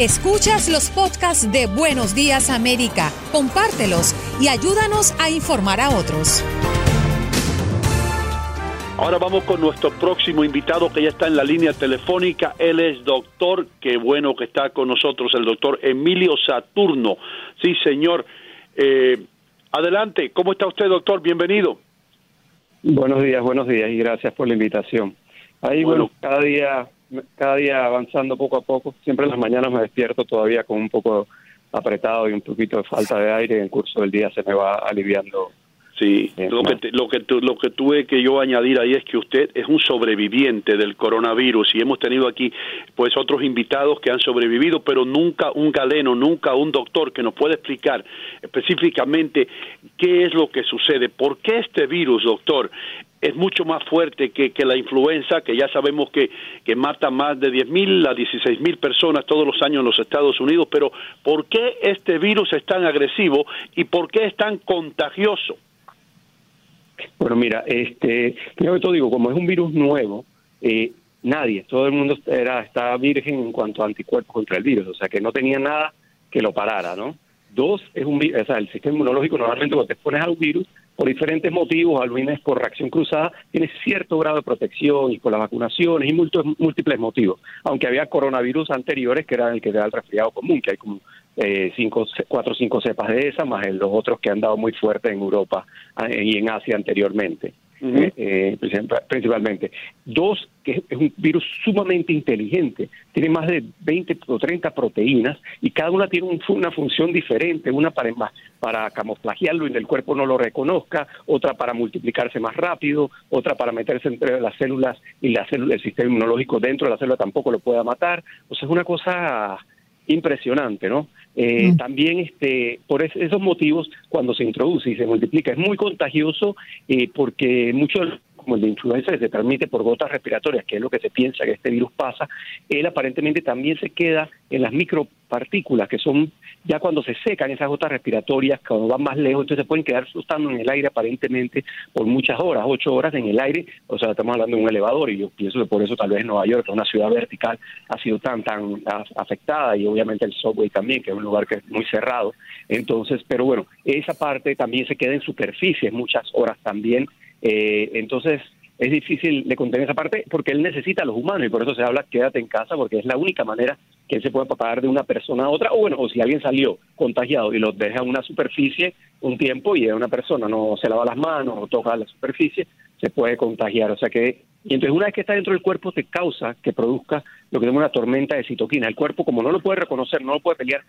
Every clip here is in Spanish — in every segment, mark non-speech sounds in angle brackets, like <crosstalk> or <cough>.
Escuchas los podcasts de Buenos Días América, compártelos y ayúdanos a informar a otros. Ahora vamos con nuestro próximo invitado que ya está en la línea telefónica. Él es doctor, qué bueno que está con nosotros, el doctor Emilio Saturno. Sí, señor. Eh, adelante, ¿cómo está usted, doctor? Bienvenido. Buenos días, buenos días y gracias por la invitación. Ahí, bueno, cada día cada día avanzando poco a poco. Siempre en las mañanas me despierto todavía con un poco apretado y un poquito de falta de aire. En el curso del día se me va aliviando Sí, lo que, lo, que lo que tuve que yo añadir ahí es que usted es un sobreviviente del coronavirus y hemos tenido aquí pues otros invitados que han sobrevivido, pero nunca un galeno, nunca un doctor que nos pueda explicar específicamente qué es lo que sucede, por qué este virus, doctor, es mucho más fuerte que, que la influenza, que ya sabemos que, que mata más de 10.000 a 16.000 personas todos los años en los Estados Unidos, pero ¿por qué este virus es tan agresivo y por qué es tan contagioso? Bueno, mira, este, primero que todo digo, como es un virus nuevo, eh, nadie, todo el mundo era, estaba virgen en cuanto a anticuerpos contra el virus, o sea que no tenía nada que lo parara, ¿no? Dos, es un o sea, el sistema inmunológico normalmente cuando te pones a virus, por diferentes motivos, algunos por reacción cruzada, tiene cierto grado de protección y con las vacunaciones y múltiples motivos. Aunque había coronavirus anteriores que eran el que da el resfriado común, que hay como eh, cinco, cuatro o cinco cepas de esa, más los otros que han dado muy fuerte en Europa eh, y en Asia anteriormente. Eh, eh, principalmente. Dos, que es un virus sumamente inteligente, tiene más de 20 o 30 proteínas y cada una tiene una función diferente, una para, para camuflajearlo y el cuerpo no lo reconozca, otra para multiplicarse más rápido, otra para meterse entre las células y la célula, el sistema inmunológico dentro de la célula tampoco lo pueda matar. O sea, es una cosa impresionante, ¿no? Eh, mm. También este, por esos motivos, cuando se introduce y se multiplica, es muy contagioso eh, porque muchos como el de influenza se transmite por gotas respiratorias, que es lo que se piensa que este virus pasa, él aparentemente también se queda en las micropartículas, que son ya cuando se secan esas gotas respiratorias, cuando van más lejos, entonces se pueden quedar flotando en el aire aparentemente por muchas horas, ocho horas en el aire, o sea, estamos hablando de un elevador y yo pienso que por eso tal vez Nueva York, que es una ciudad vertical, ha sido tan, tan afectada y obviamente el subway también, que es un lugar que es muy cerrado. Entonces, pero bueno, esa parte también se queda en superficie muchas horas también eh, entonces, es difícil de contener esa parte porque él necesita a los humanos y por eso se habla quédate en casa porque es la única manera que él se puede pagar de una persona a otra. O bueno o si alguien salió contagiado y lo deja en una superficie un tiempo y una persona no se lava las manos o toca la superficie se puede contagiar o sea que y entonces una vez que está dentro del cuerpo te causa que produzca lo que llama una tormenta de citoquina. El cuerpo como no lo puede reconocer, no lo puede pelear,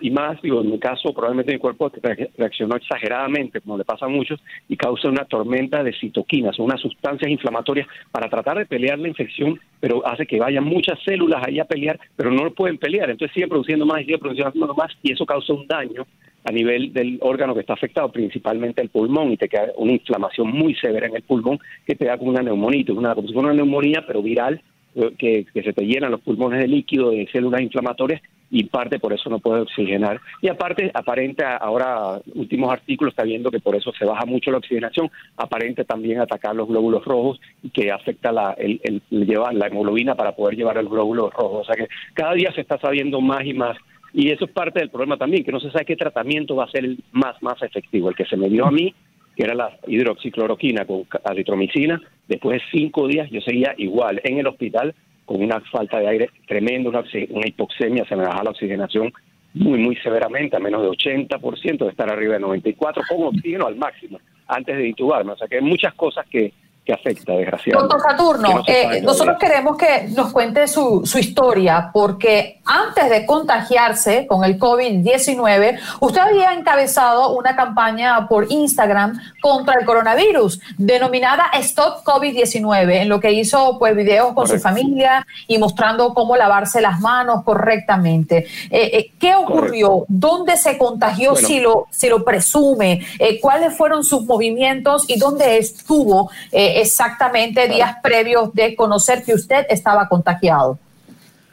y más, digo, en mi caso probablemente mi cuerpo reaccionó exageradamente, como le pasa a muchos, y causa una tormenta de citoquinas, son unas sustancias inflamatorias para tratar de pelear la infección, pero hace que vayan muchas células ahí a pelear, pero no lo pueden pelear, entonces siguen produciendo más y siguen produciendo más, y eso causa un daño a nivel del órgano que está afectado, principalmente el pulmón, y te queda una inflamación muy severa en el pulmón que te da como una neumonía, una, como si fuera una neumonía, pero viral, eh, que, que, se te llenan los pulmones de líquido, de células inflamatorias, y parte por eso no puede oxigenar. Y aparte, aparente ahora, últimos artículos está viendo que por eso se baja mucho la oxigenación, aparente también atacar los glóbulos rojos y que afecta la, el, el, la hemoglobina para poder llevar el glóbulo rojo. O sea que cada día se está sabiendo más y más y eso es parte del problema también, que no se sabe qué tratamiento va a ser el más, más efectivo. El que se me dio a mí, que era la hidroxicloroquina con azitromicina, después de cinco días yo seguía igual en el hospital con una falta de aire tremenda, una, una hipoxemia, se me bajaba la oxigenación muy, muy severamente, a menos de 80%, de estar arriba de 94, con oxígeno al máximo, antes de intubarme. O sea que hay muchas cosas que, que afecta, desgraciadamente. Doctor Saturno, eh, nosotros queremos que nos cuente su, su, historia, porque antes de contagiarse con el COVID-19, usted había encabezado una campaña por Instagram contra el coronavirus, denominada Stop COVID-19, en lo que hizo pues videos con su familia y mostrando cómo lavarse las manos correctamente. Eh, eh, ¿Qué ocurrió? ¿Dónde se contagió si, lo, si lo presume? ¿Cuáles fueron sus movimientos y dónde estuvo? Exactamente días previos de conocer que usted estaba contagiado.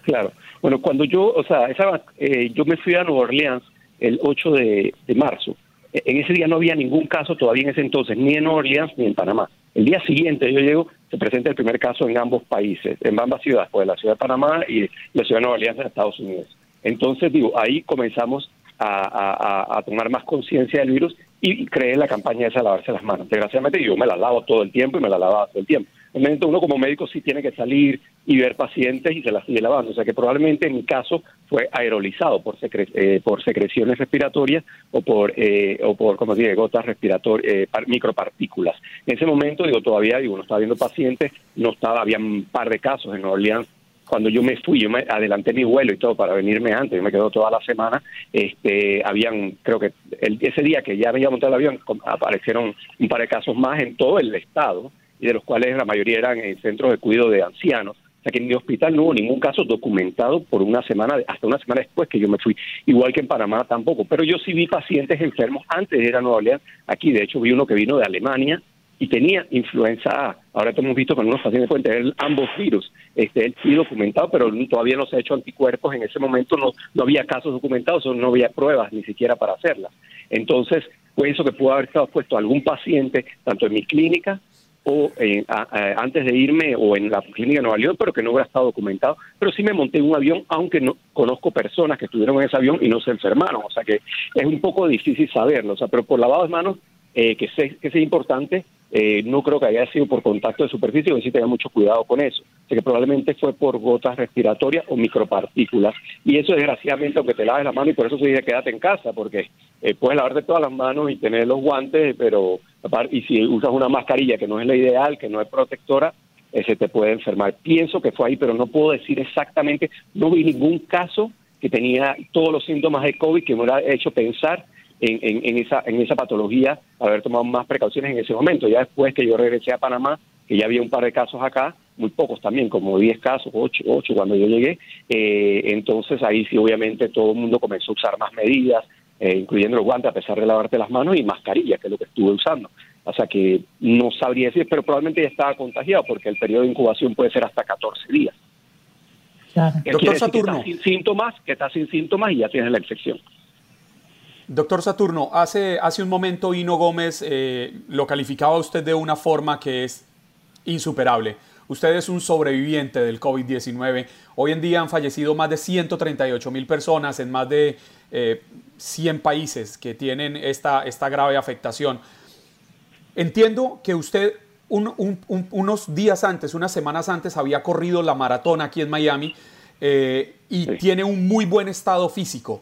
Claro. Bueno, cuando yo, o sea, esa, eh, yo me fui a Nueva Orleans el 8 de, marzo. E, en ese día no había ningún caso todavía en ese entonces, ni en Nueva Orleans ni en Panamá. El día siguiente yo llego, se presenta el primer caso en ambos países, en ambas ciudades, pues la ciudad de Panamá y la ciudad de Nueva Orleans en Estados Unidos. Entonces, digo, ahí comenzamos a, tomar más conciencia del virus y creé la campaña esa de lavarse las manos. Desgraciadamente yo me la lavo todo el tiempo y me la lavaba todo el tiempo. Obviamente uno como médico sí tiene que salir y ver pacientes y se las sigue lavando. O sea que probablemente en mi caso fue aerolizado por, eh, por secreciones respiratorias o por, eh, o por como dice, gotas respiratorias, eh, micropartículas. En ese momento, digo, todavía digo, no estaba viendo pacientes, no estaba, había un par de casos en Nueva Orleans cuando yo me fui, yo me adelanté mi vuelo y todo para venirme antes, yo me quedo toda la semana, este, habían, creo que el, ese día que ya me iba a montar el avión, aparecieron un par de casos más en todo el estado, y de los cuales la mayoría eran en centros de cuidado de ancianos. O sea que en mi hospital no hubo ningún caso documentado por una semana, hasta una semana después que yo me fui. Igual que en Panamá tampoco. Pero yo sí vi pacientes enfermos antes de ir a Nueva Orleans. Aquí, de hecho, vi uno que vino de Alemania y tenía influenza A. Ahora hemos visto que algunos pacientes pueden tener ambos virus. Este, sí documentado, pero todavía no se ha hecho anticuerpos. En ese momento no, no había casos documentados, no había pruebas ni siquiera para hacerlas. Entonces, pienso que pudo haber estado puesto algún paciente, tanto en mi clínica o eh, antes de irme o en la clínica de Nueva York, pero que no hubiera estado documentado. Pero sí me monté en un avión, aunque no conozco personas que estuvieron en ese avión y no se enfermaron. O sea que es un poco difícil saberlo. O sea, pero por lavado de manos, eh, que, sé, que es importante, eh, no creo que haya sido por contacto de superficie, que sí tenga mucho cuidado con eso. Sea que probablemente fue por gotas respiratorias o micropartículas. Y eso desgraciadamente, aunque te laves la mano, y por eso se dice quédate en casa, porque eh, puedes lavarte todas las manos y tener los guantes, pero y si usas una mascarilla que no es la ideal, que no es protectora, eh, se te puede enfermar. Pienso que fue ahí, pero no puedo decir exactamente, no vi ningún caso que tenía todos los síntomas de COVID que me hubiera hecho pensar en, en, esa, en esa patología, haber tomado más precauciones en ese momento. Ya después que yo regresé a Panamá, que ya había un par de casos acá, muy pocos también, como 10 casos, 8, 8 cuando yo llegué, eh, entonces ahí sí obviamente todo el mundo comenzó a usar más medidas, eh, incluyendo los guantes a pesar de lavarte las manos y mascarilla, que es lo que estuve usando. O sea que no sabría decir, pero probablemente ya estaba contagiado porque el periodo de incubación puede ser hasta 14 días. Doctor Saturno. Que sin síntomas, que está sin síntomas y ya tienes la infección. Doctor Saturno, hace, hace un momento Hino Gómez eh, lo calificaba usted de una forma que es insuperable. Usted es un sobreviviente del COVID-19. Hoy en día han fallecido más de 138 mil personas en más de 100 eh, países que tienen esta, esta grave afectación. Entiendo que usted unos días antes, unas semanas antes, había corrido la maratón aquí en Miami eh, y tiene un muy buen estado físico.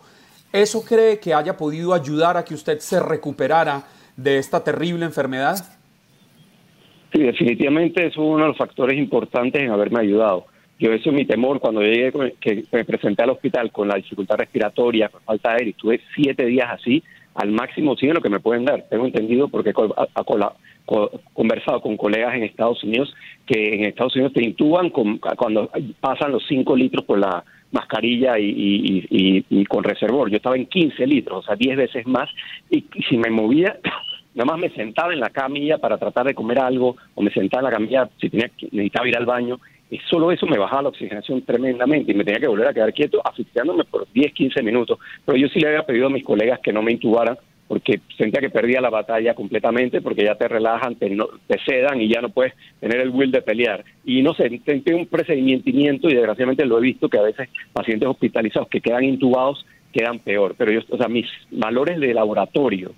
¿Eso cree que haya podido ayudar a que usted se recuperara de esta terrible enfermedad? Sí, definitivamente es uno de los factores importantes en haberme ayudado. Yo eso es mi temor cuando llegué, que me presenté al hospital con la dificultad respiratoria, con falta de aire, y estuve siete días así, al máximo sí lo que me pueden dar. Tengo entendido porque he conversado con colegas en Estados Unidos que en Estados Unidos te intuban cuando pasan los cinco litros por la mascarilla y, con reservor. Yo estaba en 15 litros, o sea, 10 veces más, y si me movía <laughs> nada más me sentaba en la camilla para tratar de comer algo o me sentaba en la camilla si tenía necesitaba ir al baño y solo eso me bajaba la oxigenación tremendamente y me tenía que volver a quedar quieto asfixiándome por 10, 15 minutos. Pero yo sí le había pedido a mis colegas que no me intubaran porque sentía que perdía la batalla completamente porque ya te relajan, te, te sedan y ya no puedes tener el will de pelear. Y no sé, intenté un procedimiento y desgraciadamente lo he visto que a veces pacientes hospitalizados que quedan intubados quedan peor. Pero yo, o sea, mis valores de laboratorio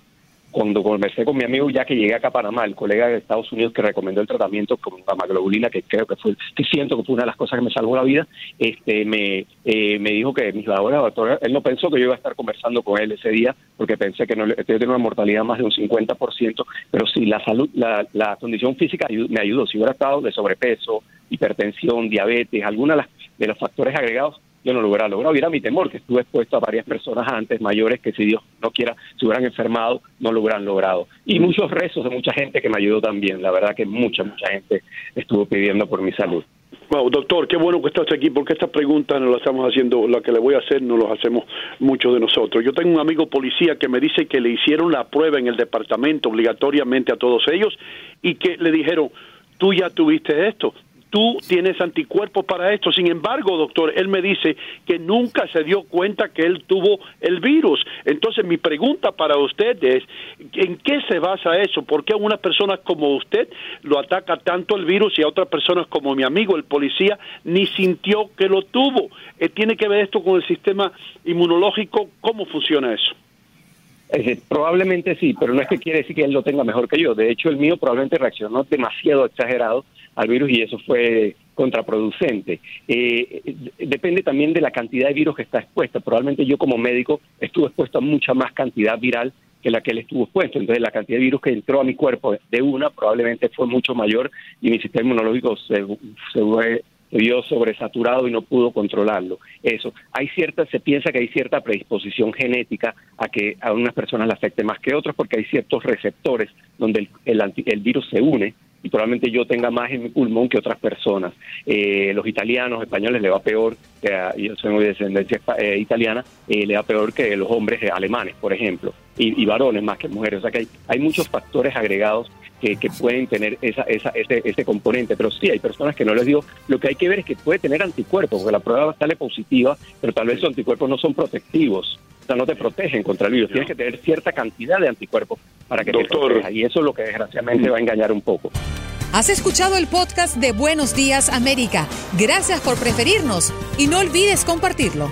cuando conversé con mi amigo ya que llegué acá a Panamá, el colega de Estados Unidos que recomendó el tratamiento con gamaglobulina, que creo que fue, que siento que fue una de las cosas que me salvó la vida, este me, eh, me dijo que mis laboratorios, él no pensó que yo iba a estar conversando con él ese día, porque pensé que no yo tenía una mortalidad más de un 50%, pero sí, la salud, la, la condición física me ayudó. Si hubiera estado de sobrepeso, hipertensión, diabetes, alguna de los factores agregados, yo no lo hubiera logrado. Y era mi temor, que estuve expuesto a varias personas antes, mayores, que si Dios no quiera, se hubieran enfermado, no lo hubieran logrado. Y muchos rezos de mucha gente que me ayudó también. La verdad que mucha, mucha gente estuvo pidiendo por mi salud. Wow, doctor, qué bueno que estás aquí, porque estas preguntas no las estamos haciendo, la que le voy a hacer no las hacemos muchos de nosotros. Yo tengo un amigo policía que me dice que le hicieron la prueba en el departamento obligatoriamente a todos ellos y que le dijeron, tú ya tuviste esto, tú tienes anticuerpos para esto. Sin embargo, doctor, él me dice que nunca se dio cuenta que él tuvo el virus. Entonces, mi pregunta para usted es, ¿en qué se basa eso? ¿Por qué a una persona como usted lo ataca tanto el virus y a otras personas como mi amigo, el policía, ni sintió que lo tuvo? Eh, ¿Tiene que ver esto con el sistema inmunológico? ¿Cómo funciona eso? probablemente sí, pero no es que quiere decir que él lo tenga mejor que yo. De hecho, el mío probablemente reaccionó demasiado exagerado al virus y eso fue contraproducente. Eh, depende también de la cantidad de virus que está expuesta. Probablemente yo como médico estuve expuesto a mucha más cantidad viral que la que él estuvo expuesto. Entonces la cantidad de virus que entró a mi cuerpo de una probablemente fue mucho mayor y mi sistema inmunológico se, se vio sobresaturado y no pudo controlarlo. Eso. Hay cierta, se piensa que hay cierta predisposición genética a que a unas personas le afecte más que otras porque hay ciertos receptores donde el, el virus se une y probablemente yo tenga más en mi pulmón que otras personas. Eh, los italianos, españoles le va peor, que yo soy de descendencia eh, italiana, eh, le va peor que los hombres alemanes, por ejemplo, y, varones más que mujeres. O sea que hay, hay muchos factores agregados que, que, pueden tener esa, esa, ese, ese componente. Pero sí, hay personas que no les digo, lo que hay que ver es que puede tener anticuerpos, porque la prueba sale positiva, pero tal vez esos anticuerpos no son protectivos no te protegen contra el virus. Tienes que tener cierta cantidad de anticuerpos para que te proteja. Y eso es lo que desgraciadamente va a engañar un poco. Has escuchado el podcast de Buenos Días América. Gracias por preferirnos y no olvides compartirlo.